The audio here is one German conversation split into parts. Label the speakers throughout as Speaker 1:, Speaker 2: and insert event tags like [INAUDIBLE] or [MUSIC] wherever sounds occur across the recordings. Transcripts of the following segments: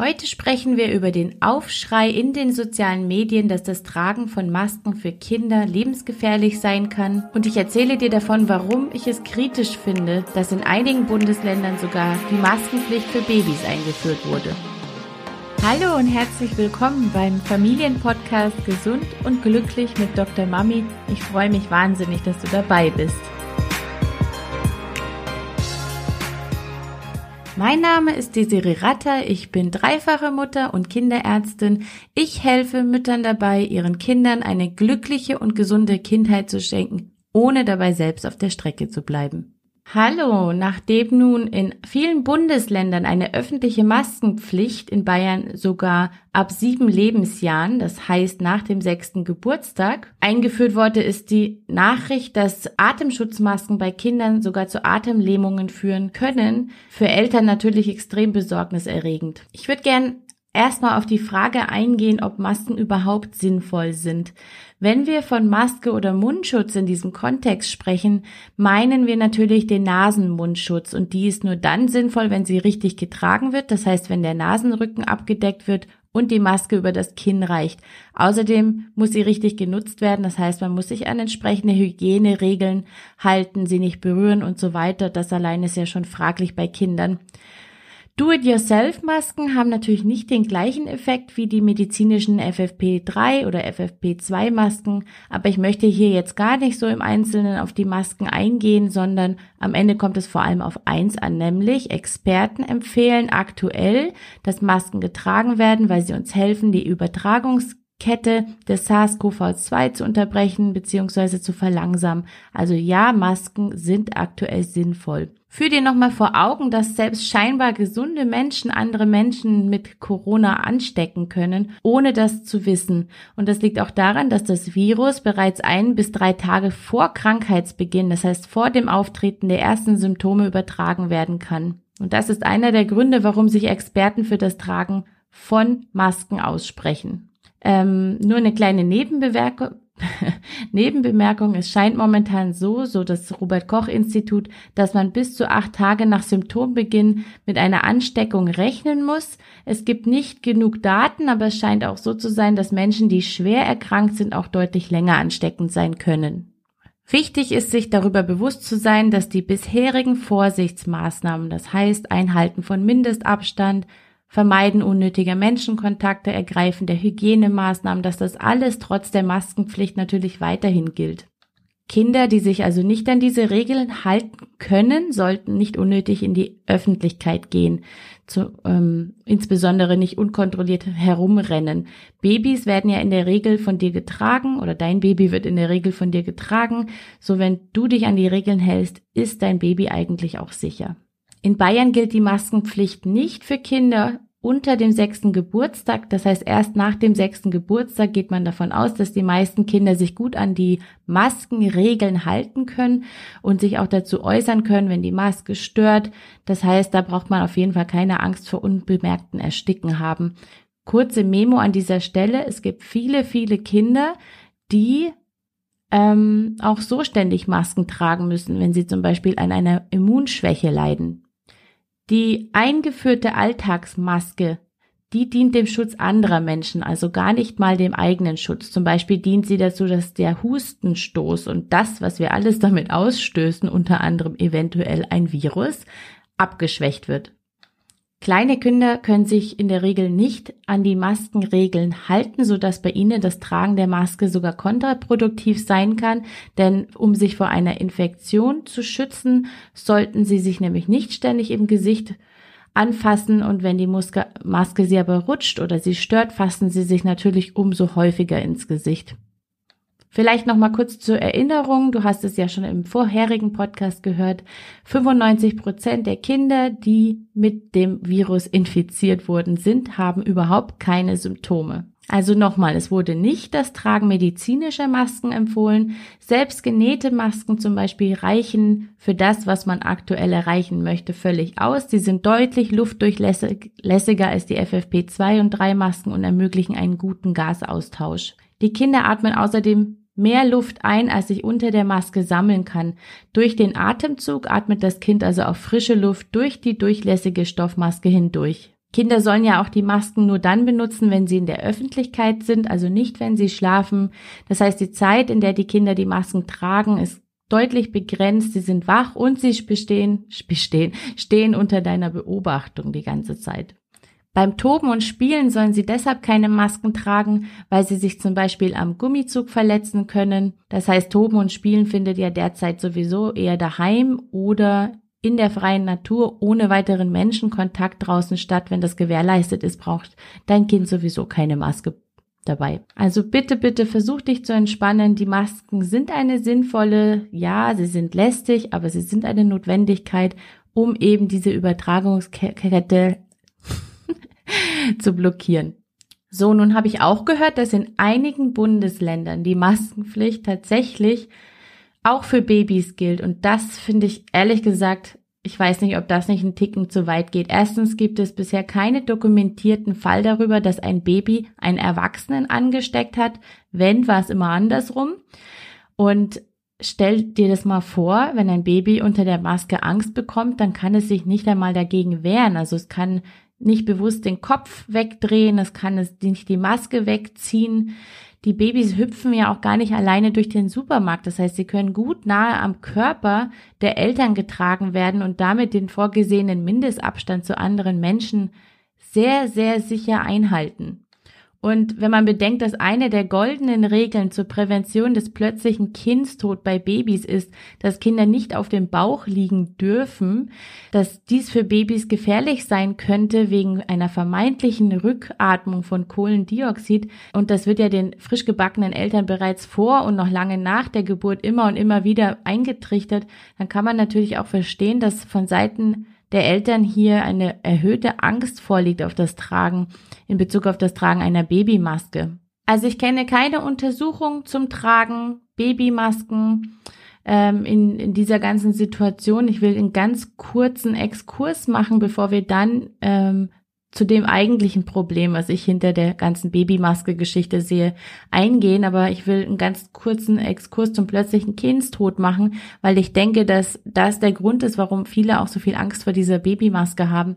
Speaker 1: Heute sprechen wir über den Aufschrei in den sozialen Medien, dass das Tragen von Masken für Kinder lebensgefährlich sein kann. Und ich erzähle dir davon, warum ich es kritisch finde, dass in einigen Bundesländern sogar die Maskenpflicht für Babys eingeführt wurde. Hallo und herzlich willkommen beim Familienpodcast Gesund und Glücklich mit Dr. Mami. Ich freue mich wahnsinnig, dass du dabei bist. Mein Name ist Desiree Ratter, ich bin dreifache Mutter und Kinderärztin. Ich helfe Müttern dabei, ihren Kindern eine glückliche und gesunde Kindheit zu schenken, ohne dabei selbst auf der Strecke zu bleiben. Hallo, nachdem nun in vielen Bundesländern eine öffentliche Maskenpflicht in Bayern sogar ab sieben Lebensjahren, das heißt nach dem sechsten Geburtstag, eingeführt wurde, ist die Nachricht, dass Atemschutzmasken bei Kindern sogar zu Atemlähmungen führen können, für Eltern natürlich extrem besorgniserregend. Ich würde gern erstmal auf die Frage eingehen, ob Masken überhaupt sinnvoll sind. Wenn wir von Maske oder Mundschutz in diesem Kontext sprechen, meinen wir natürlich den Nasenmundschutz und die ist nur dann sinnvoll, wenn sie richtig getragen wird, das heißt, wenn der Nasenrücken abgedeckt wird und die Maske über das Kinn reicht. Außerdem muss sie richtig genutzt werden, das heißt, man muss sich an entsprechende Hygieneregeln halten, sie nicht berühren und so weiter. Das allein ist ja schon fraglich bei Kindern. Do-it-yourself-Masken haben natürlich nicht den gleichen Effekt wie die medizinischen FFP3 oder FFP2-Masken, aber ich möchte hier jetzt gar nicht so im Einzelnen auf die Masken eingehen, sondern am Ende kommt es vor allem auf eins an, nämlich Experten empfehlen aktuell, dass Masken getragen werden, weil sie uns helfen, die Übertragungs Kette des SARS-CoV-2 zu unterbrechen bzw. zu verlangsamen. Also ja, Masken sind aktuell sinnvoll. Führ dir nochmal vor Augen, dass selbst scheinbar gesunde Menschen andere Menschen mit Corona anstecken können, ohne das zu wissen. Und das liegt auch daran, dass das Virus bereits ein bis drei Tage vor Krankheitsbeginn, das heißt vor dem Auftreten der ersten Symptome übertragen werden kann. Und das ist einer der Gründe, warum sich Experten für das Tragen von Masken aussprechen. Ähm, nur eine kleine Nebenbemerkung. [LAUGHS] Nebenbemerkung, es scheint momentan so, so das Robert Koch Institut, dass man bis zu acht Tage nach Symptombeginn mit einer Ansteckung rechnen muss. Es gibt nicht genug Daten, aber es scheint auch so zu sein, dass Menschen, die schwer erkrankt sind, auch deutlich länger ansteckend sein können. Wichtig ist, sich darüber bewusst zu sein, dass die bisherigen Vorsichtsmaßnahmen, das heißt Einhalten von Mindestabstand, Vermeiden unnötiger Menschenkontakte, Ergreifen der Hygienemaßnahmen, dass das alles trotz der Maskenpflicht natürlich weiterhin gilt. Kinder, die sich also nicht an diese Regeln halten können, sollten nicht unnötig in die Öffentlichkeit gehen, zu, ähm, insbesondere nicht unkontrolliert herumrennen. Babys werden ja in der Regel von dir getragen oder dein Baby wird in der Regel von dir getragen. So wenn du dich an die Regeln hältst, ist dein Baby eigentlich auch sicher. In Bayern gilt die Maskenpflicht nicht für Kinder unter dem sechsten Geburtstag. Das heißt, erst nach dem sechsten Geburtstag geht man davon aus, dass die meisten Kinder sich gut an die Maskenregeln halten können und sich auch dazu äußern können, wenn die Maske stört. Das heißt, da braucht man auf jeden Fall keine Angst vor unbemerkten Ersticken haben. Kurze Memo an dieser Stelle. Es gibt viele, viele Kinder, die ähm, auch so ständig Masken tragen müssen, wenn sie zum Beispiel an einer Immunschwäche leiden. Die eingeführte Alltagsmaske, die dient dem Schutz anderer Menschen, also gar nicht mal dem eigenen Schutz. Zum Beispiel dient sie dazu, dass der Hustenstoß und das, was wir alles [LAUGHS] damit ausstößen, unter anderem eventuell ein Virus, abgeschwächt wird. Kleine Kinder können sich in der Regel nicht an die Maskenregeln halten, so dass bei ihnen das Tragen der Maske sogar kontraproduktiv sein kann, denn um sich vor einer Infektion zu schützen, sollten sie sich nämlich nicht ständig im Gesicht anfassen und wenn die Maske sie aber rutscht oder sie stört, fassen sie sich natürlich umso häufiger ins Gesicht. Vielleicht noch mal kurz zur Erinnerung. Du hast es ja schon im vorherigen Podcast gehört. 95 Prozent der Kinder, die mit dem Virus infiziert worden sind, haben überhaupt keine Symptome. Also nochmal, es wurde nicht das Tragen medizinischer Masken empfohlen. Selbst genähte Masken zum Beispiel reichen für das, was man aktuell erreichen möchte, völlig aus. Sie sind deutlich luftdurchlässiger als die FFP2 und 3 Masken und ermöglichen einen guten Gasaustausch. Die Kinder atmen außerdem mehr Luft ein, als sich unter der Maske sammeln kann. Durch den Atemzug atmet das Kind also auch frische Luft durch die durchlässige Stoffmaske hindurch. Kinder sollen ja auch die Masken nur dann benutzen, wenn sie in der Öffentlichkeit sind, also nicht, wenn sie schlafen. Das heißt, die Zeit, in der die Kinder die Masken tragen, ist deutlich begrenzt. Sie sind wach und sie bestehen, bestehen, stehen unter deiner Beobachtung die ganze Zeit. Beim Toben und Spielen sollen sie deshalb keine Masken tragen, weil sie sich zum Beispiel am Gummizug verletzen können. Das heißt, Toben und Spielen findet ja derzeit sowieso eher daheim oder in der freien Natur ohne weiteren Menschenkontakt draußen statt. Wenn das gewährleistet ist, braucht dein Kind sowieso keine Maske dabei. Also bitte, bitte versuch dich zu entspannen. Die Masken sind eine sinnvolle, ja, sie sind lästig, aber sie sind eine Notwendigkeit, um eben diese Übertragungskette [LAUGHS] zu blockieren. So, nun habe ich auch gehört, dass in einigen Bundesländern die Maskenpflicht tatsächlich auch für Babys gilt. Und das finde ich ehrlich gesagt, ich weiß nicht, ob das nicht einen Ticken zu weit geht. Erstens gibt es bisher keine dokumentierten Fall darüber, dass ein Baby einen Erwachsenen angesteckt hat. Wenn, war es immer andersrum. Und stell dir das mal vor, wenn ein Baby unter der Maske Angst bekommt, dann kann es sich nicht einmal dagegen wehren. Also es kann nicht bewusst den Kopf wegdrehen, es kann es nicht die Maske wegziehen die Babys hüpfen ja auch gar nicht alleine durch den Supermarkt. Das heißt, sie können gut nahe am Körper der Eltern getragen werden und damit den vorgesehenen Mindestabstand zu anderen Menschen sehr, sehr sicher einhalten. Und wenn man bedenkt, dass eine der goldenen Regeln zur Prävention des plötzlichen Kindstod bei Babys ist, dass Kinder nicht auf dem Bauch liegen dürfen, dass dies für Babys gefährlich sein könnte wegen einer vermeintlichen Rückatmung von Kohlendioxid, und das wird ja den frisch gebackenen Eltern bereits vor und noch lange nach der Geburt immer und immer wieder eingetrichtert, dann kann man natürlich auch verstehen, dass von Seiten der Eltern hier eine erhöhte Angst vorliegt auf das Tragen in Bezug auf das Tragen einer Babymaske. Also ich kenne keine Untersuchung zum Tragen Babymasken ähm, in, in dieser ganzen Situation. Ich will einen ganz kurzen Exkurs machen, bevor wir dann ähm, zu dem eigentlichen Problem, was ich hinter der ganzen Babymaske-Geschichte sehe, eingehen. Aber ich will einen ganz kurzen Exkurs zum plötzlichen Kindstod machen, weil ich denke, dass das der Grund ist, warum viele auch so viel Angst vor dieser Babymaske haben.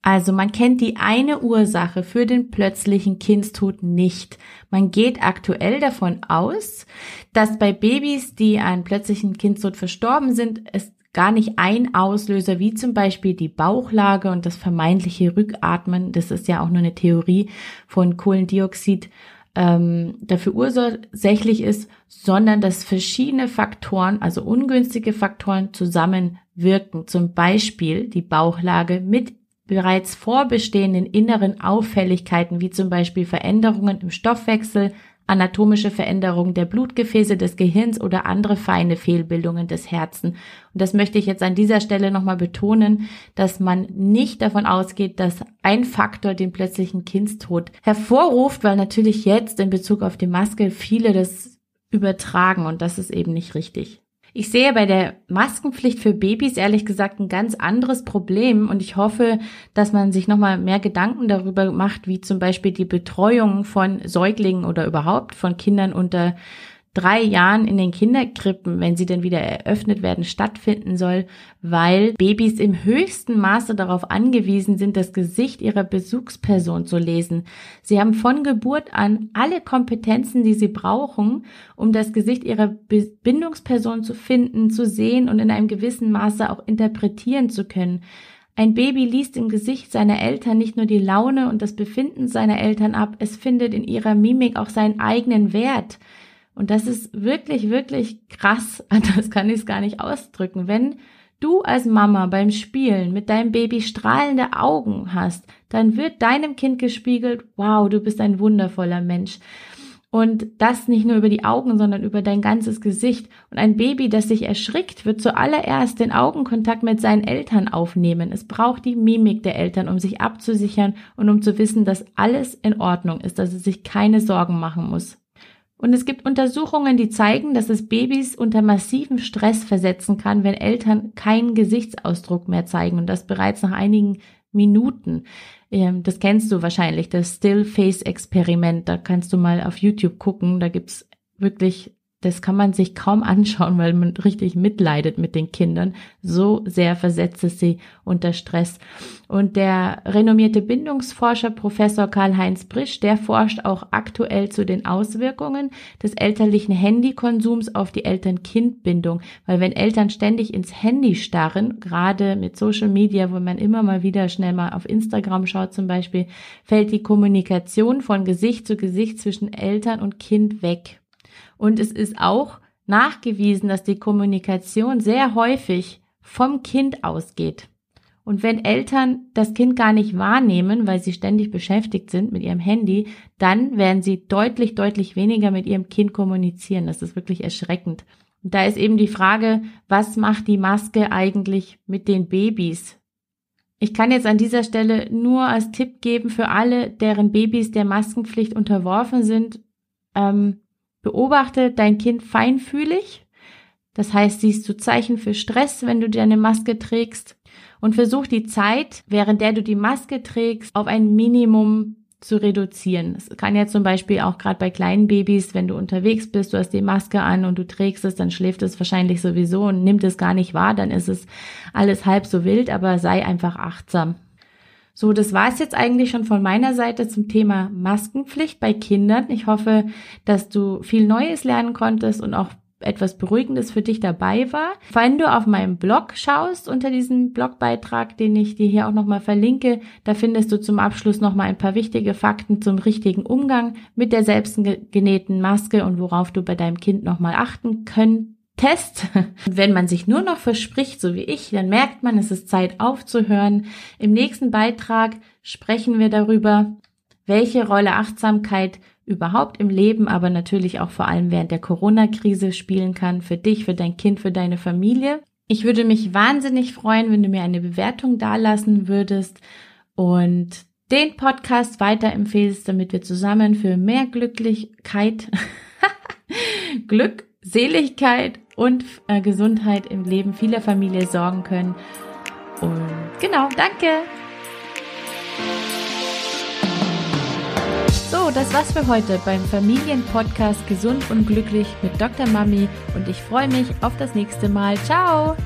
Speaker 1: Also man kennt die eine Ursache für den plötzlichen Kindstod nicht. Man geht aktuell davon aus, dass bei Babys, die an plötzlichen Kindstod verstorben sind, es gar nicht ein Auslöser, wie zum Beispiel die Bauchlage und das vermeintliche Rückatmen, das ist ja auch nur eine Theorie von Kohlendioxid, ähm, dafür ursächlich ist, sondern dass verschiedene Faktoren, also ungünstige Faktoren zusammenwirken. Zum Beispiel die Bauchlage mit bereits vorbestehenden inneren Auffälligkeiten, wie zum Beispiel Veränderungen im Stoffwechsel, anatomische Veränderungen der Blutgefäße des Gehirns oder andere feine Fehlbildungen des Herzen. Und das möchte ich jetzt an dieser Stelle nochmal betonen, dass man nicht davon ausgeht, dass ein Faktor den plötzlichen Kindstod hervorruft, weil natürlich jetzt in Bezug auf die Maske viele das übertragen und das ist eben nicht richtig. Ich sehe bei der Maskenpflicht für Babys ehrlich gesagt ein ganz anderes Problem und ich hoffe, dass man sich nochmal mehr Gedanken darüber macht, wie zum Beispiel die Betreuung von Säuglingen oder überhaupt von Kindern unter drei Jahren in den Kinderkrippen, wenn sie denn wieder eröffnet werden, stattfinden soll, weil Babys im höchsten Maße darauf angewiesen sind, das Gesicht ihrer Besuchsperson zu lesen. Sie haben von Geburt an alle Kompetenzen, die sie brauchen, um das Gesicht ihrer Bindungsperson zu finden, zu sehen und in einem gewissen Maße auch interpretieren zu können. Ein Baby liest im Gesicht seiner Eltern nicht nur die Laune und das Befinden seiner Eltern ab, es findet in ihrer Mimik auch seinen eigenen Wert. Und das ist wirklich, wirklich krass. [LAUGHS] Das kann ich es gar nicht ausdrücken. Wenn du als Mama beim Spielen mit deinem Baby strahlende Augen hast, dann wird deinem Kind gespiegelt, wow, du bist ein wundervoller Mensch. Und das nicht nur über die Augen, sondern über dein ganzes Gesicht. Und ein Baby, das sich erschrickt, wird zuallererst den Augenkontakt mit seinen Eltern aufnehmen. Es braucht die Mimik der Eltern, um sich abzusichern und um zu wissen, dass alles in Ordnung ist, dass es sich keine Sorgen machen muss. Und es gibt Untersuchungen, die zeigen, dass es Babys unter massiven Stress versetzen kann, wenn Eltern keinen Gesichtsausdruck mehr zeigen und das bereits nach einigen Minuten. Ähm, das kennst du wahrscheinlich, das Still Face Experiment. Da kannst du mal auf YouTube gucken. Da gibt's wirklich das kann man sich kaum anschauen, weil man richtig mitleidet mit den Kindern. So sehr versetzt es sie unter Stress. Und der renommierte Bindungsforscher Professor Karl-Heinz Brisch, der forscht auch aktuell zu den Auswirkungen des elterlichen Handykonsums auf die Eltern-Kind-Bindung. Weil wenn Eltern ständig ins Handy starren, gerade mit Social Media, wo man immer mal wieder schnell mal auf Instagram schaut zum Beispiel, fällt die Kommunikation von Gesicht zu Gesicht zwischen Eltern und Kind weg. Und es ist auch nachgewiesen, dass die Kommunikation sehr häufig vom Kind ausgeht. Und wenn Eltern das Kind gar nicht wahrnehmen, weil sie ständig beschäftigt sind mit ihrem Handy, dann werden sie deutlich, deutlich weniger mit ihrem Kind kommunizieren. Das ist wirklich erschreckend. Und da ist eben die Frage, was macht die Maske eigentlich mit den Babys? Ich kann jetzt an dieser Stelle nur als Tipp geben für alle, deren Babys der Maskenpflicht unterworfen sind, ähm, Beobachte dein Kind feinfühlig. Das heißt, siehst du Zeichen für Stress, wenn du deine Maske trägst und versuch die Zeit, während der du die Maske trägst, auf ein Minimum zu reduzieren. Es kann ja zum Beispiel auch gerade bei kleinen Babys, wenn du unterwegs bist, du hast die Maske an und du trägst es, dann schläft es wahrscheinlich sowieso und nimmt es gar nicht wahr, dann ist es alles halb so wild, aber sei einfach achtsam. So, das war es jetzt eigentlich schon von meiner Seite zum Thema Maskenpflicht bei Kindern. Ich hoffe, dass du viel Neues lernen konntest und auch etwas Beruhigendes für dich dabei war. Wenn du auf meinem Blog schaust, unter diesem Blogbeitrag, den ich dir hier auch nochmal verlinke, da findest du zum Abschluss nochmal ein paar wichtige Fakten zum richtigen Umgang mit der selbstgenähten Maske und worauf du bei deinem Kind nochmal achten könntest Test. Wenn man sich nur noch verspricht, so wie ich, dann merkt man, es ist Zeit aufzuhören. Im nächsten Beitrag sprechen wir darüber, welche Rolle Achtsamkeit überhaupt im Leben, aber natürlich auch vor allem während der Corona-Krise spielen kann, für dich, für dein Kind, für deine Familie. Ich würde mich wahnsinnig freuen, wenn du mir eine Bewertung dalassen würdest und den Podcast weiterempfehlst, damit wir zusammen für mehr Glücklichkeit, [LAUGHS] Glück, Seligkeit und äh, Gesundheit im Leben vieler Familien sorgen können. Und genau, danke. So, das war's für heute beim Familienpodcast Gesund und Glücklich mit Dr. Mami und ich freue mich auf das nächste Mal. Ciao!